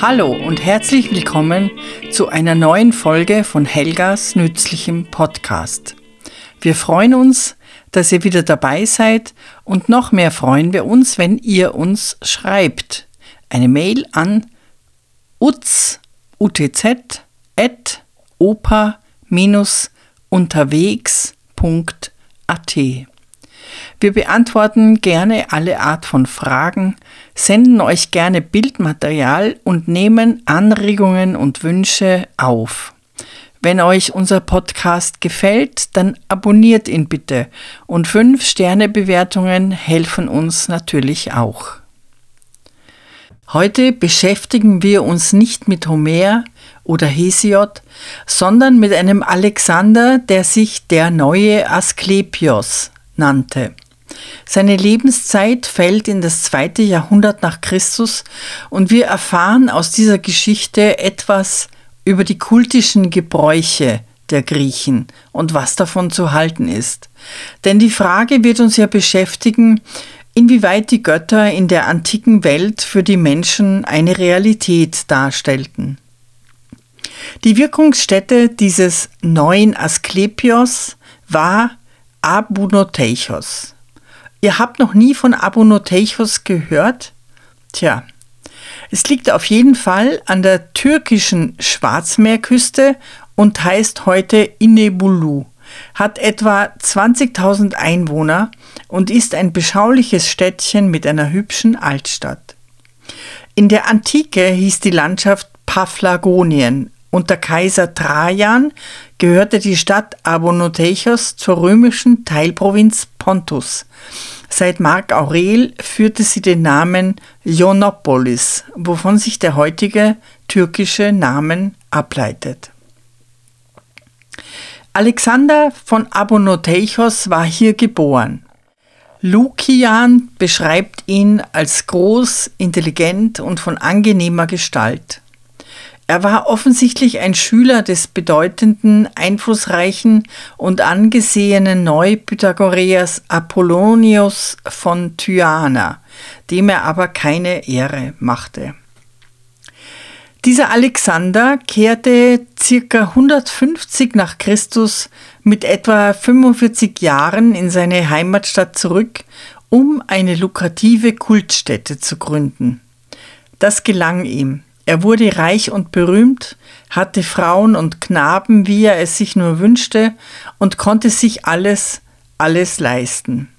Hallo und herzlich willkommen zu einer neuen Folge von Helgas nützlichem Podcast. Wir freuen uns, dass ihr wieder dabei seid und noch mehr freuen wir uns, wenn ihr uns schreibt. Eine Mail an utz, utz, at opa-unterwegs.at. Wir beantworten gerne alle Art von Fragen, senden euch gerne Bildmaterial und nehmen Anregungen und Wünsche auf. Wenn euch unser Podcast gefällt, dann abonniert ihn bitte und 5-Sterne-Bewertungen helfen uns natürlich auch. Heute beschäftigen wir uns nicht mit Homer oder Hesiod, sondern mit einem Alexander, der sich der neue Asklepios nannte. Seine Lebenszeit fällt in das zweite Jahrhundert nach Christus und wir erfahren aus dieser Geschichte etwas über die kultischen Gebräuche der Griechen und was davon zu halten ist. Denn die Frage wird uns ja beschäftigen, inwieweit die Götter in der antiken Welt für die Menschen eine Realität darstellten. Die Wirkungsstätte dieses neuen Asklepios war Abunoteichos. Ihr habt noch nie von Abunoteichos gehört? Tja, es liegt auf jeden Fall an der türkischen Schwarzmeerküste und heißt heute Inebulu, hat etwa 20.000 Einwohner und ist ein beschauliches Städtchen mit einer hübschen Altstadt. In der Antike hieß die Landschaft Paphlagonien. Unter Kaiser Trajan gehörte die Stadt Abonoteichos zur römischen Teilprovinz Pontus. Seit Mark Aurel führte sie den Namen Ionopolis, wovon sich der heutige türkische Namen ableitet. Alexander von Abonoteichos war hier geboren. Lukian beschreibt ihn als groß, intelligent und von angenehmer Gestalt. Er war offensichtlich ein Schüler des bedeutenden, einflussreichen und angesehenen Neupythagoreers Apollonius von Tyana, dem er aber keine Ehre machte. Dieser Alexander kehrte circa 150 nach Christus mit etwa 45 Jahren in seine Heimatstadt zurück, um eine lukrative Kultstätte zu gründen. Das gelang ihm. Er wurde reich und berühmt, hatte Frauen und Knaben, wie er es sich nur wünschte, und konnte sich alles, alles leisten.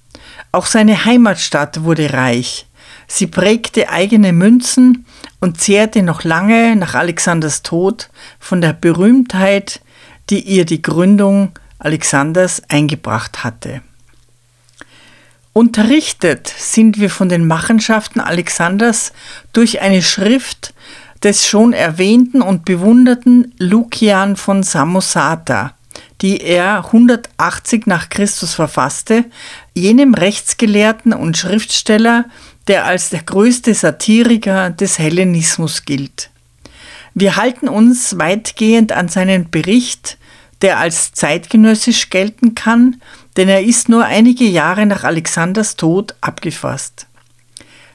Auch seine Heimatstadt wurde reich. Sie prägte eigene Münzen und zehrte noch lange nach Alexanders Tod von der Berühmtheit, die ihr die Gründung Alexanders eingebracht hatte. Unterrichtet sind wir von den Machenschaften Alexanders durch eine Schrift des schon erwähnten und bewunderten Lukian von Samosata, die er 180 nach Christus verfasste, jenem Rechtsgelehrten und Schriftsteller, der als der größte Satiriker des Hellenismus gilt. Wir halten uns weitgehend an seinen Bericht, der als zeitgenössisch gelten kann, denn er ist nur einige Jahre nach Alexanders Tod abgefasst.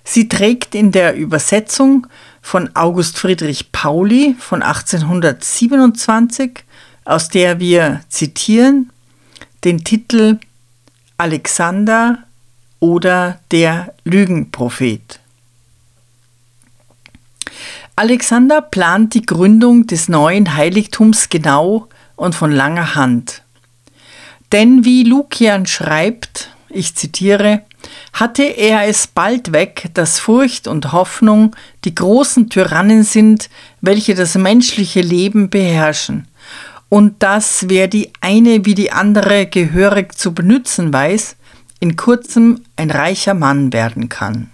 Sie trägt in der Übersetzung von August Friedrich Pauli von 1827, aus der wir zitieren den Titel Alexander oder der Lügenprophet. Alexander plant die Gründung des neuen Heiligtums genau und von langer Hand. Denn wie Lukian schreibt, ich zitiere, hatte er es bald weg, dass Furcht und Hoffnung die großen Tyrannen sind, welche das menschliche Leben beherrschen, und dass wer die eine wie die andere gehörig zu benützen weiß, in kurzem ein reicher Mann werden kann.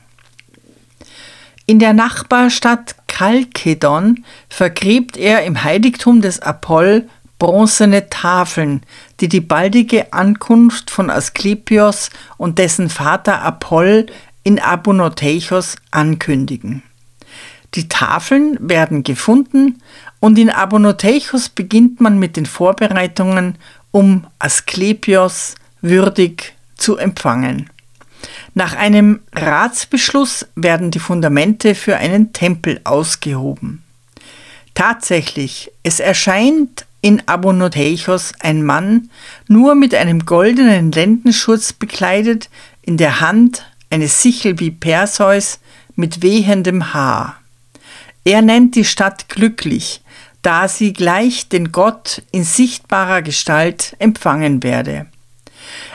In der Nachbarstadt Chalkedon vergräbt er im Heiligtum des Apoll bronzene Tafeln, die die baldige Ankunft von Asklepios und dessen Vater Apoll in Abunoteichos ankündigen. Die Tafeln werden gefunden und in Abonoteichos beginnt man mit den Vorbereitungen, um Asklepios würdig zu empfangen. Nach einem Ratsbeschluss werden die Fundamente für einen Tempel ausgehoben. Tatsächlich, es erscheint in Abonoteichos ein Mann, nur mit einem goldenen Lendenschurz bekleidet, in der Hand eine Sichel wie Perseus mit wehendem Haar. Er nennt die Stadt glücklich, da sie gleich den Gott in sichtbarer Gestalt empfangen werde.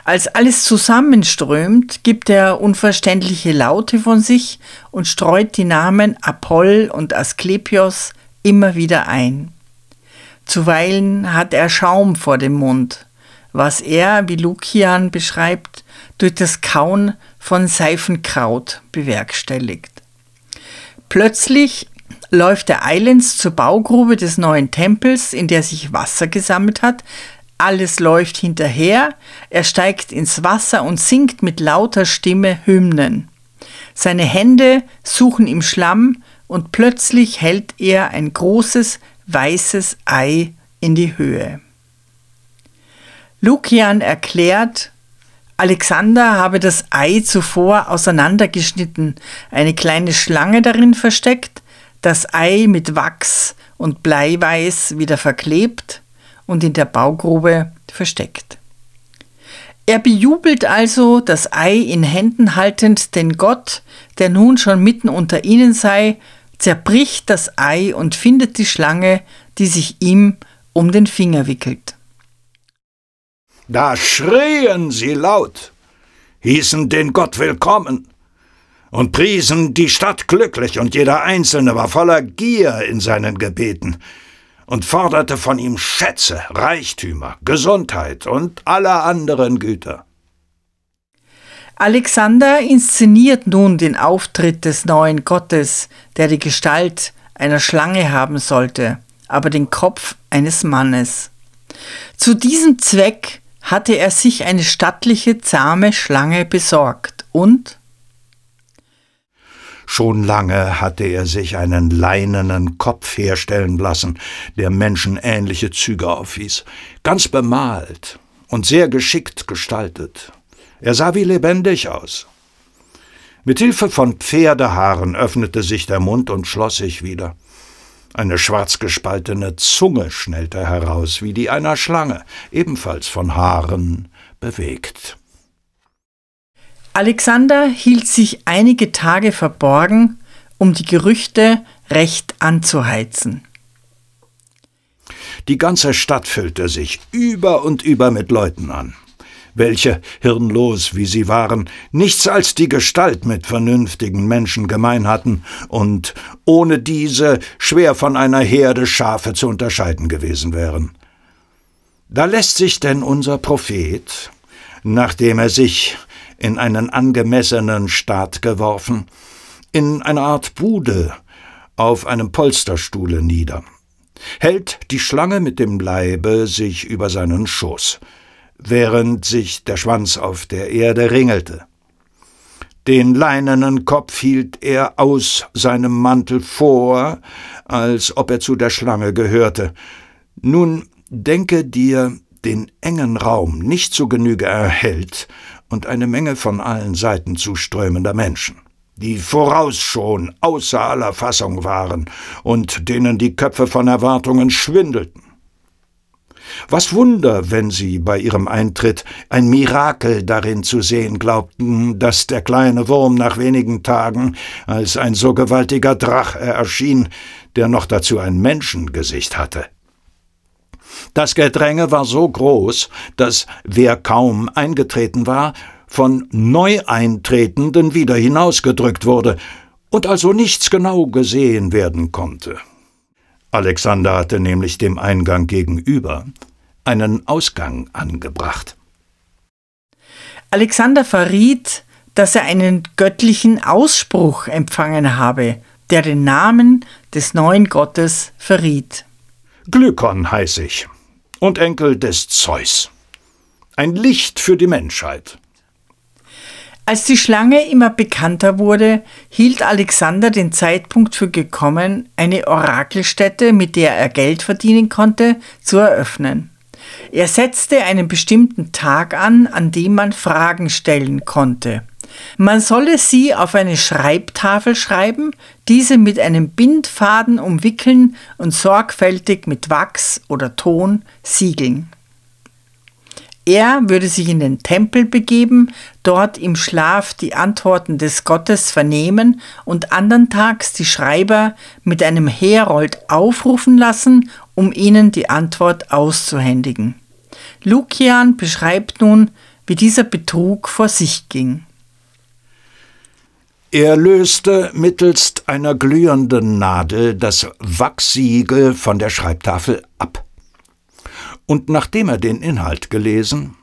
Als alles zusammenströmt, gibt er unverständliche Laute von sich und streut die Namen Apoll und Asklepios immer wieder ein. Zuweilen hat er Schaum vor dem Mund, was er, wie Lukian beschreibt, durch das Kauen von Seifenkraut bewerkstelligt. Plötzlich läuft er eilends zur Baugrube des neuen Tempels, in der sich Wasser gesammelt hat. Alles läuft hinterher, er steigt ins Wasser und singt mit lauter Stimme Hymnen. Seine Hände suchen im Schlamm und plötzlich hält er ein großes weißes Ei in die Höhe. Lukian erklärt, Alexander habe das Ei zuvor auseinandergeschnitten, eine kleine Schlange darin versteckt das Ei mit Wachs und Bleiweiß wieder verklebt und in der Baugrube versteckt. Er bejubelt also das Ei in Händen haltend den Gott, der nun schon mitten unter ihnen sei, zerbricht das Ei und findet die Schlange, die sich ihm um den Finger wickelt. Da schrien sie laut, hießen den Gott willkommen und priesen die Stadt glücklich, und jeder Einzelne war voller Gier in seinen Gebeten und forderte von ihm Schätze, Reichtümer, Gesundheit und alle anderen Güter. Alexander inszeniert nun den Auftritt des neuen Gottes, der die Gestalt einer Schlange haben sollte, aber den Kopf eines Mannes. Zu diesem Zweck hatte er sich eine stattliche, zahme Schlange besorgt und Schon lange hatte er sich einen leinenen Kopf herstellen lassen, der menschenähnliche Züge aufwies, ganz bemalt und sehr geschickt gestaltet. Er sah wie lebendig aus. Mit Hilfe von Pferdehaaren öffnete sich der Mund und schloss sich wieder. Eine schwarz gespaltene Zunge schnellte heraus, wie die einer Schlange, ebenfalls von Haaren bewegt. Alexander hielt sich einige Tage verborgen, um die Gerüchte recht anzuheizen. Die ganze Stadt füllte sich über und über mit Leuten an, welche, hirnlos wie sie waren, nichts als die Gestalt mit vernünftigen Menschen gemein hatten und ohne diese schwer von einer Herde Schafe zu unterscheiden gewesen wären. Da lässt sich denn unser Prophet, nachdem er sich in einen angemessenen Staat geworfen, in eine Art Bude auf einem Polsterstuhle nieder, hält die Schlange mit dem Leibe sich über seinen Schoß, während sich der Schwanz auf der Erde ringelte. Den leinenen Kopf hielt er aus seinem Mantel vor, als ob er zu der Schlange gehörte. Nun denke dir den engen Raum nicht zu Genüge erhält und eine Menge von allen Seiten zuströmender Menschen, die voraus schon außer aller Fassung waren und denen die Köpfe von Erwartungen schwindelten. Was Wunder, wenn sie bei ihrem Eintritt ein Mirakel darin zu sehen glaubten, dass der kleine Wurm nach wenigen Tagen als ein so gewaltiger Drache erschien, der noch dazu ein Menschengesicht hatte. Das Gedränge war so groß, dass wer kaum eingetreten war, von Neueintretenden wieder hinausgedrückt wurde und also nichts genau gesehen werden konnte. Alexander hatte nämlich dem Eingang gegenüber einen Ausgang angebracht. Alexander verriet, dass er einen göttlichen Ausspruch empfangen habe, der den Namen des neuen Gottes verriet. Glykon heiß ich und Enkel des Zeus. Ein Licht für die Menschheit. Als die Schlange immer bekannter wurde, hielt Alexander den Zeitpunkt für gekommen, eine Orakelstätte, mit der er Geld verdienen konnte, zu eröffnen. Er setzte einen bestimmten Tag an, an dem man Fragen stellen konnte. Man solle sie auf eine Schreibtafel schreiben, diese mit einem Bindfaden umwickeln und sorgfältig mit Wachs oder Ton siegeln. Er würde sich in den Tempel begeben, dort im Schlaf die Antworten des Gottes vernehmen und andern Tags die Schreiber mit einem Herold aufrufen lassen, um ihnen die Antwort auszuhändigen. Lukian beschreibt nun, wie dieser Betrug vor sich ging. Er löste mittelst einer glühenden Nadel das Wachsiegel von der Schreibtafel ab und nachdem er den Inhalt gelesen,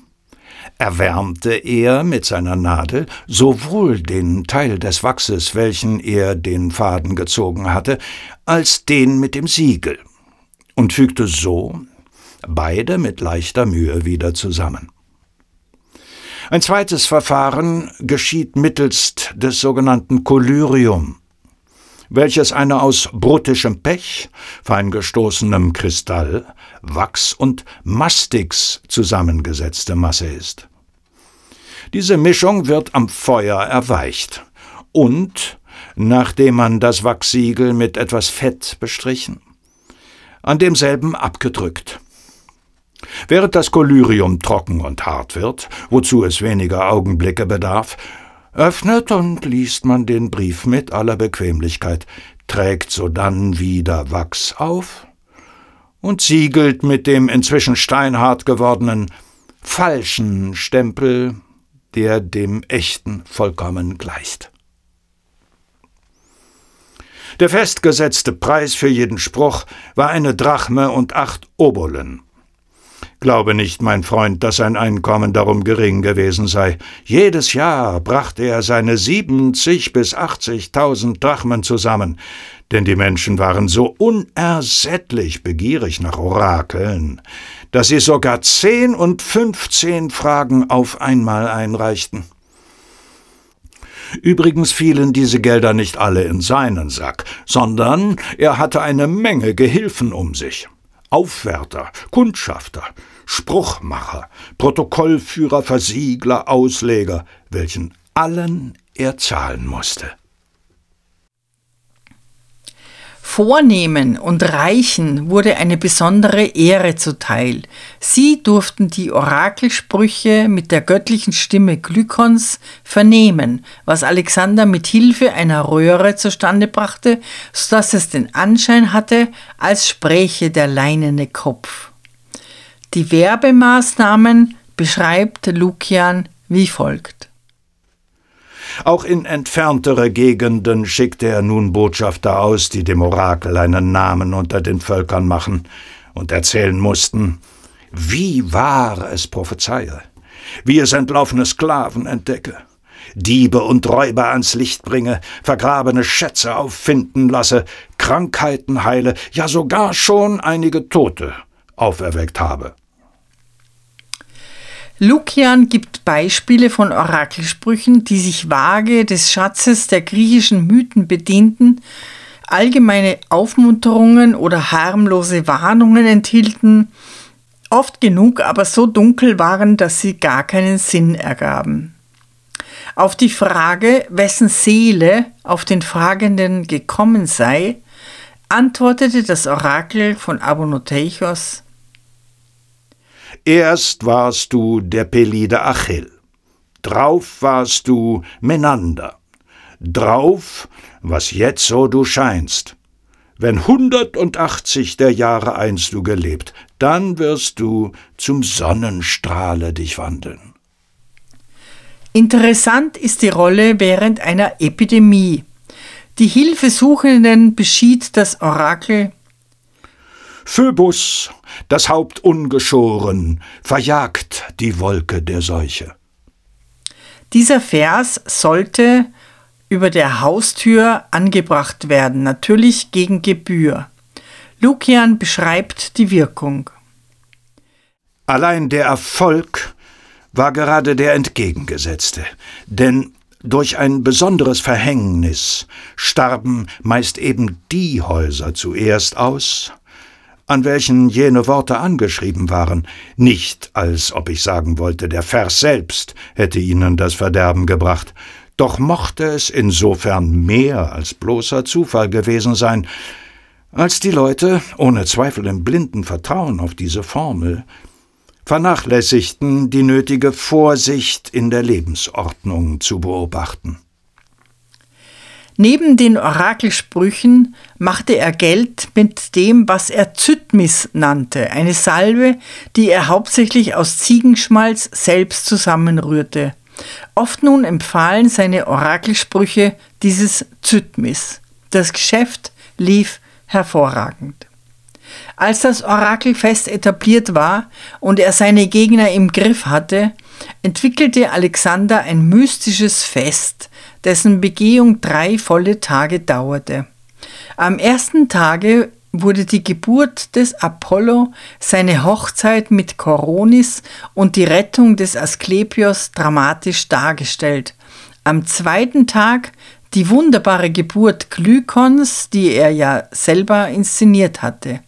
erwärmte er mit seiner Nadel sowohl den Teil des Wachses, welchen er den Faden gezogen hatte, als den mit dem Siegel, und fügte so beide mit leichter Mühe wieder zusammen. Ein zweites Verfahren geschieht mittelst des sogenannten Collyrium, welches eine aus bruttischem Pech, feingestoßenem Kristall, Wachs und Mastix zusammengesetzte Masse ist. Diese Mischung wird am Feuer erweicht und, nachdem man das Wachsiegel mit etwas Fett bestrichen, an demselben abgedrückt. Während das Kolyrium trocken und hart wird, wozu es weniger Augenblicke bedarf, öffnet und liest man den Brief mit aller Bequemlichkeit, trägt sodann wieder Wachs auf und siegelt mit dem inzwischen steinhart gewordenen falschen Stempel, der dem echten vollkommen gleicht. Der festgesetzte Preis für jeden Spruch war eine Drachme und acht Obolen. Glaube nicht, mein Freund, dass sein Einkommen darum gering gewesen sei. Jedes Jahr brachte er seine siebzig bis achtzigtausend Drachmen zusammen, denn die Menschen waren so unersättlich begierig nach Orakeln, dass sie sogar zehn und fünfzehn Fragen auf einmal einreichten. Übrigens fielen diese Gelder nicht alle in seinen Sack, sondern er hatte eine Menge Gehilfen um sich. Aufwärter, Kundschafter, Spruchmacher, Protokollführer, Versiegler, Ausleger, welchen allen er zahlen musste. Vornehmen und Reichen wurde eine besondere Ehre zuteil. Sie durften die Orakelsprüche mit der göttlichen Stimme Glykons vernehmen, was Alexander mit Hilfe einer Röhre zustande brachte, so dass es den Anschein hatte, als spräche der leinene Kopf. Die Werbemaßnahmen beschreibt Lukian wie folgt. Auch in entferntere Gegenden schickte er nun Botschafter aus, die dem Orakel einen Namen unter den Völkern machen und erzählen mussten, wie wahr es prophezeie, wie es entlaufene Sklaven entdecke, Diebe und Räuber ans Licht bringe, vergrabene Schätze auffinden lasse, Krankheiten heile, ja sogar schon einige Tote auferweckt habe. Lukian gibt Beispiele von Orakelsprüchen, die sich vage des Schatzes der griechischen Mythen bedienten, allgemeine Aufmunterungen oder harmlose Warnungen enthielten, oft genug aber so dunkel waren, dass sie gar keinen Sinn ergaben. Auf die Frage, wessen Seele auf den Fragenden gekommen sei, antwortete das Orakel von Abonoteichos Erst warst du der Pelide Achill, drauf warst du Menander, drauf, was jetzo du scheinst. Wenn hundertundachtzig der Jahre einst du gelebt, dann wirst du zum Sonnenstrahle dich wandeln. Interessant ist die Rolle während einer Epidemie. Die Hilfesuchenden beschied das Orakel Phoebus, das Haupt ungeschoren, verjagt die Wolke der Seuche. Dieser Vers sollte über der Haustür angebracht werden, natürlich gegen Gebühr. Lukian beschreibt die Wirkung. Allein der Erfolg war gerade der entgegengesetzte, denn durch ein besonderes Verhängnis starben meist eben die Häuser zuerst aus, an welchen jene Worte angeschrieben waren, nicht als ob ich sagen wollte, der Vers selbst hätte ihnen das Verderben gebracht, doch mochte es insofern mehr als bloßer Zufall gewesen sein, als die Leute, ohne Zweifel im blinden Vertrauen auf diese Formel, vernachlässigten, die nötige Vorsicht in der Lebensordnung zu beobachten. Neben den Orakelsprüchen machte er Geld mit dem, was er Zytmis nannte, eine Salbe, die er hauptsächlich aus Ziegenschmalz selbst zusammenrührte. Oft nun empfahlen seine Orakelsprüche dieses Zytmis. Das Geschäft lief hervorragend. Als das Orakel fest etabliert war und er seine Gegner im Griff hatte, entwickelte Alexander ein mystisches Fest, dessen Begehung drei volle Tage dauerte. Am ersten Tage wurde die Geburt des Apollo, seine Hochzeit mit Koronis und die Rettung des Asklepios dramatisch dargestellt. Am zweiten Tag die wunderbare Geburt Glykons, die er ja selber inszeniert hatte.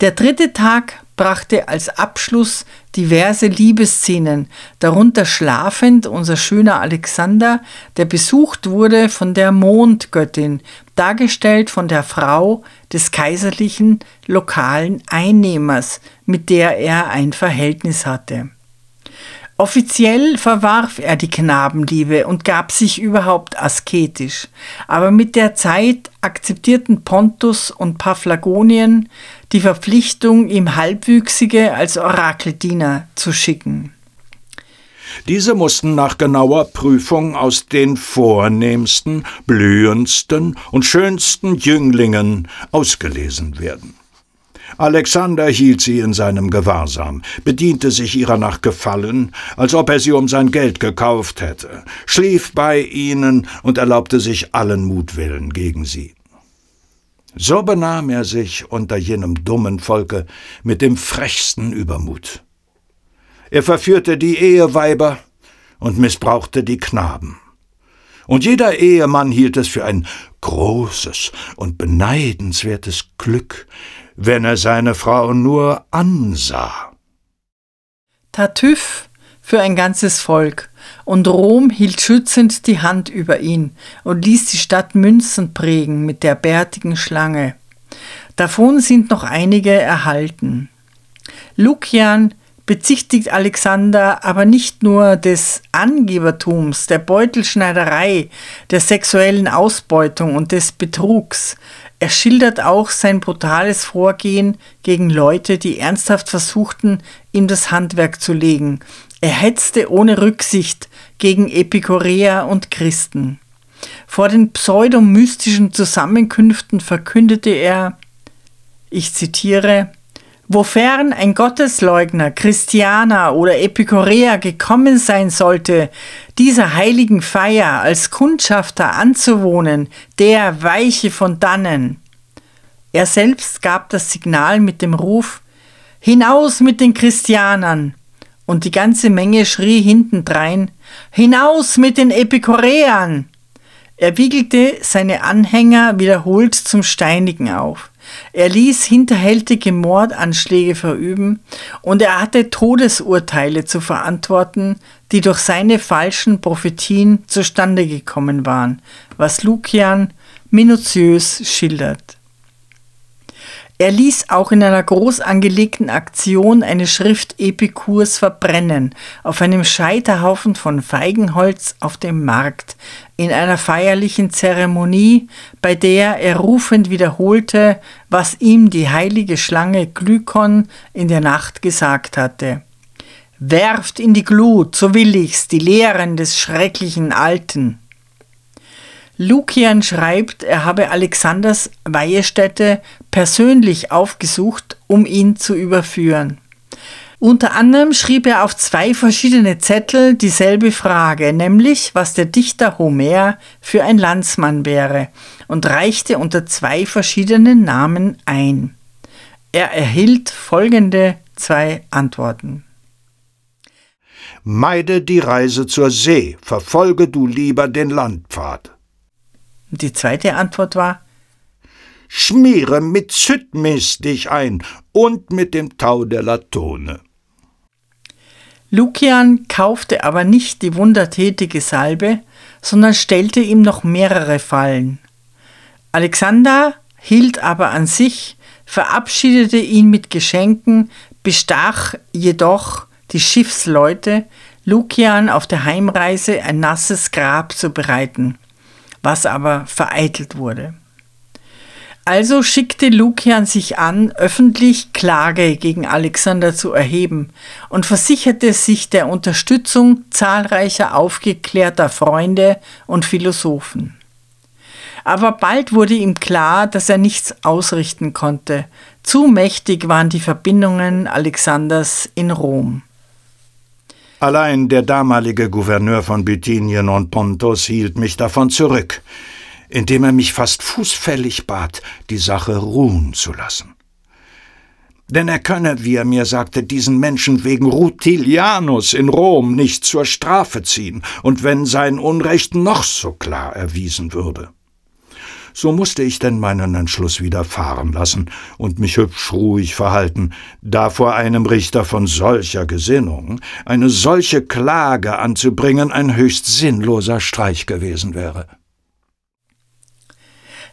Der dritte Tag brachte als Abschluss diverse Liebesszenen, darunter schlafend unser schöner Alexander, der besucht wurde von der Mondgöttin, dargestellt von der Frau des kaiserlichen lokalen Einnehmers, mit der er ein Verhältnis hatte. Offiziell verwarf er die Knabenliebe und gab sich überhaupt asketisch, aber mit der Zeit akzeptierten Pontus und Paphlagonien die Verpflichtung, ihm Halbwüchsige als Orakeldiener zu schicken. Diese mussten nach genauer Prüfung aus den vornehmsten, blühendsten und schönsten Jünglingen ausgelesen werden. Alexander hielt sie in seinem Gewahrsam, bediente sich ihrer nach Gefallen, als ob er sie um sein Geld gekauft hätte, schlief bei ihnen und erlaubte sich allen Mutwillen gegen sie. So benahm er sich unter jenem dummen Volke mit dem frechsten Übermut. Er verführte die Eheweiber und missbrauchte die Knaben. Und jeder Ehemann hielt es für ein großes und beneidenswertes Glück, wenn er seine Frau nur ansah. Tartüff für ein ganzes Volk, und Rom hielt schützend die Hand über ihn und ließ die Stadt Münzen prägen mit der bärtigen Schlange. Davon sind noch einige erhalten. Lukian bezichtigt Alexander aber nicht nur des Angebertums, der Beutelschneiderei, der sexuellen Ausbeutung und des Betrugs. Er schildert auch sein brutales Vorgehen gegen Leute, die ernsthaft versuchten, ihm das Handwerk zu legen. Er hetzte ohne Rücksicht gegen Epikureer und Christen. Vor den pseudomystischen Zusammenkünften verkündete er, ich zitiere, Wofern ein Gottesleugner, Christianer oder Epikureer gekommen sein sollte, dieser heiligen Feier als Kundschafter anzuwohnen, der weiche von dannen. Er selbst gab das Signal mit dem Ruf Hinaus mit den Christianern, und die ganze Menge schrie hintendrein Hinaus mit den Epikureern. Er wiegelte seine Anhänger wiederholt zum Steinigen auf. Er ließ hinterhältige Mordanschläge verüben und er hatte Todesurteile zu verantworten, die durch seine falschen Prophetien zustande gekommen waren, was Lukian minutiös schildert. Er ließ auch in einer groß angelegten Aktion eine Schrift Epikurs verbrennen, auf einem Scheiterhaufen von Feigenholz auf dem Markt, in einer feierlichen Zeremonie, bei der er rufend wiederholte, was ihm die heilige Schlange Glykon in der Nacht gesagt hatte. Werft in die Glut, so will ich's, die Lehren des schrecklichen Alten. Lukian schreibt, er habe Alexanders Weihestätte persönlich aufgesucht, um ihn zu überführen. Unter anderem schrieb er auf zwei verschiedene Zettel dieselbe Frage, nämlich was der Dichter Homer für ein Landsmann wäre, und reichte unter zwei verschiedenen Namen ein. Er erhielt folgende zwei Antworten. Meide die Reise zur See, verfolge du lieber den Landpfad. Die zweite Antwort war Schmiere mit Zytmis dich ein und mit dem Tau der Latone. Lukian kaufte aber nicht die wundertätige Salbe, sondern stellte ihm noch mehrere Fallen. Alexander hielt aber an sich, verabschiedete ihn mit Geschenken, bestach jedoch die Schiffsleute, Lukian auf der Heimreise ein nasses Grab zu bereiten, was aber vereitelt wurde. Also schickte Lukian sich an, öffentlich Klage gegen Alexander zu erheben und versicherte sich der Unterstützung zahlreicher aufgeklärter Freunde und Philosophen. Aber bald wurde ihm klar, dass er nichts ausrichten konnte. Zu mächtig waren die Verbindungen Alexanders in Rom. Allein der damalige Gouverneur von Bithynien und Pontus hielt mich davon zurück indem er mich fast fußfällig bat, die Sache ruhen zu lassen. Denn er könne, wie er mir sagte, diesen Menschen wegen Rutilianus in Rom nicht zur Strafe ziehen, und wenn sein Unrecht noch so klar erwiesen würde. So musste ich denn meinen Entschluss wieder fahren lassen und mich hübsch ruhig verhalten, da vor einem Richter von solcher Gesinnung eine solche Klage anzubringen ein höchst sinnloser Streich gewesen wäre.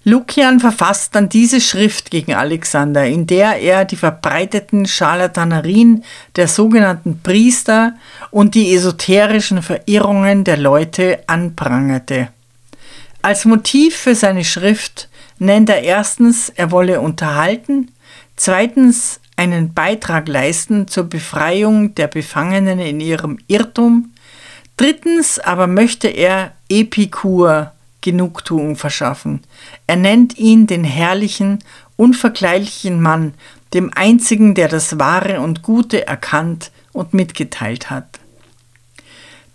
Lukian verfasst dann diese Schrift gegen Alexander, in der er die verbreiteten Scharlatanerien der sogenannten Priester und die esoterischen Verirrungen der Leute anprangerte. Als Motiv für seine Schrift nennt er erstens, er wolle unterhalten, zweitens einen Beitrag leisten zur Befreiung der Befangenen in ihrem Irrtum, drittens aber möchte er Epikur Genugtuung verschaffen. Er nennt ihn den herrlichen, unvergleichlichen Mann, dem einzigen, der das Wahre und Gute erkannt und mitgeteilt hat.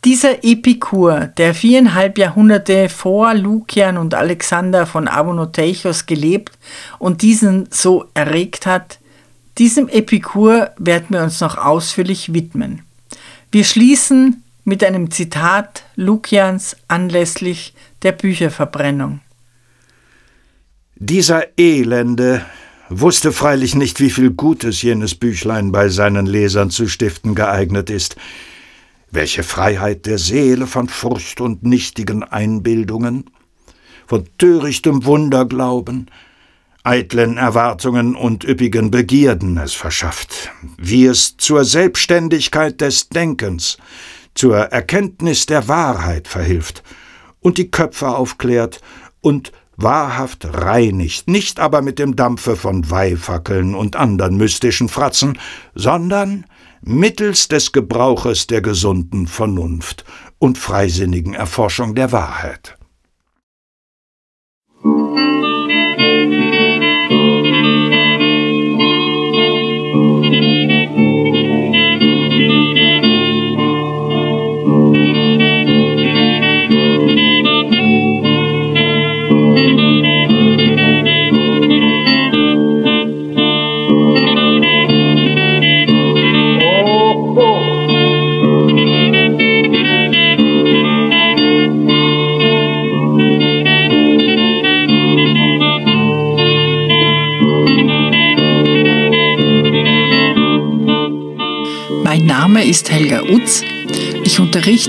Dieser Epikur, der viereinhalb Jahrhunderte vor Lukian und Alexander von Abonoteichos gelebt und diesen so erregt hat, diesem Epikur werden wir uns noch ausführlich widmen. Wir schließen mit einem Zitat Lukians anlässlich der Bücherverbrennung. Dieser Elende wusste freilich nicht, wie viel Gutes jenes Büchlein bei seinen Lesern zu stiften geeignet ist, welche Freiheit der Seele von Furcht und nichtigen Einbildungen, von törichtem Wunderglauben, eitlen Erwartungen und üppigen Begierden es verschafft, wie es zur Selbstständigkeit des Denkens, zur Erkenntnis der Wahrheit verhilft und die Köpfe aufklärt und wahrhaft reinigt, nicht aber mit dem Dampfe von Weihfackeln und andern mystischen Fratzen, sondern mittels des Gebrauches der gesunden Vernunft und freisinnigen Erforschung der Wahrheit.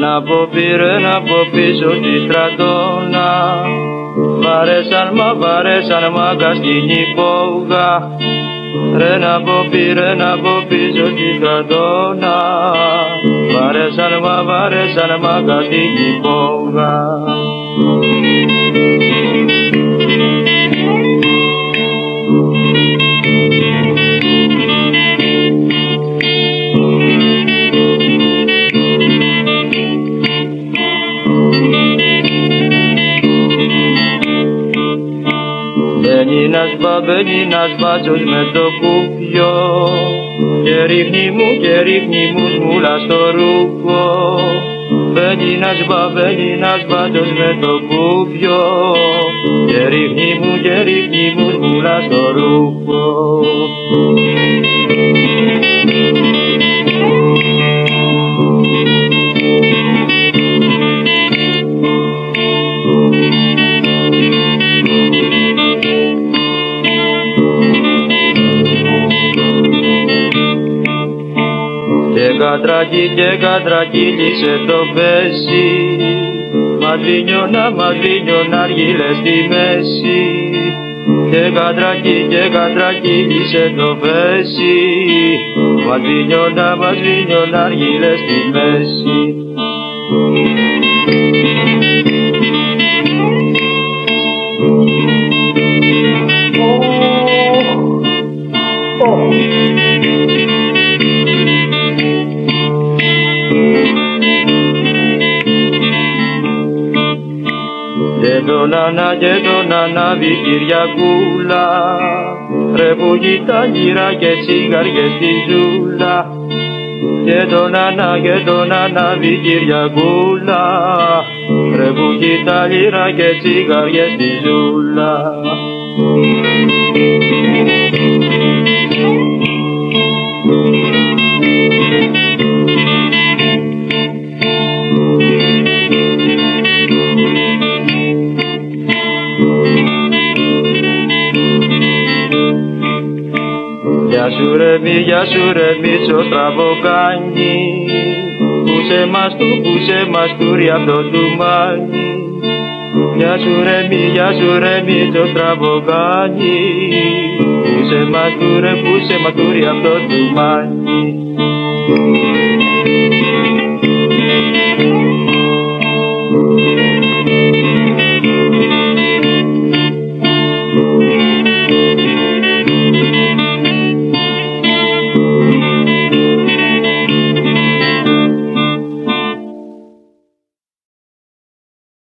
Ένα από πήρε από πίσω τη στρατόνα. Βαρέσαν μα βαρέσαν μάγκα στην υπόγα. Ρε να πω πήρε να πω πίσω τη στρατόνα. Βαρέσαν μα βαρέσαν μάγκα στην υπόγα ένας μπάτσος με το κουπιό και ρίχνει μου και ρίχνει μου σμούλα στο ρούχο. Μπαίνει ένας μπαμπαίνει ένας μπάτσος με το κουπιό και ρίχνει μου και ρίχνει μου σμούλα στο ρούχο κατρακί και κατρακύλισε το πέσι. Μαδρίνιωνα, μαδρίνιωνα αργύλε στη μέση. Και κατρακί και κατρακύλισε το πέσι. Μαδρίνιωνα, μαδρίνιωνα αργύλε στη μέση τον Ανά και τον Ανάβη Κυριακούλα ρε που τα γύρα και τσιγαριές στη ζούλα. Και τον Ανά και τον Ανάβη Κυριακούλα ρε που τα γύρα και τσιγαριές στη ζούλα ρε μίτσο στραβοκάνι Πούσε μας του, πούσε μας του ρε αυτό του μάνι Γεια σου ρε μη, γεια σου ρε μίτσο στραβοκάνι Πούσε μας του ρε, πούσε μας του ρε αυτό του μάνι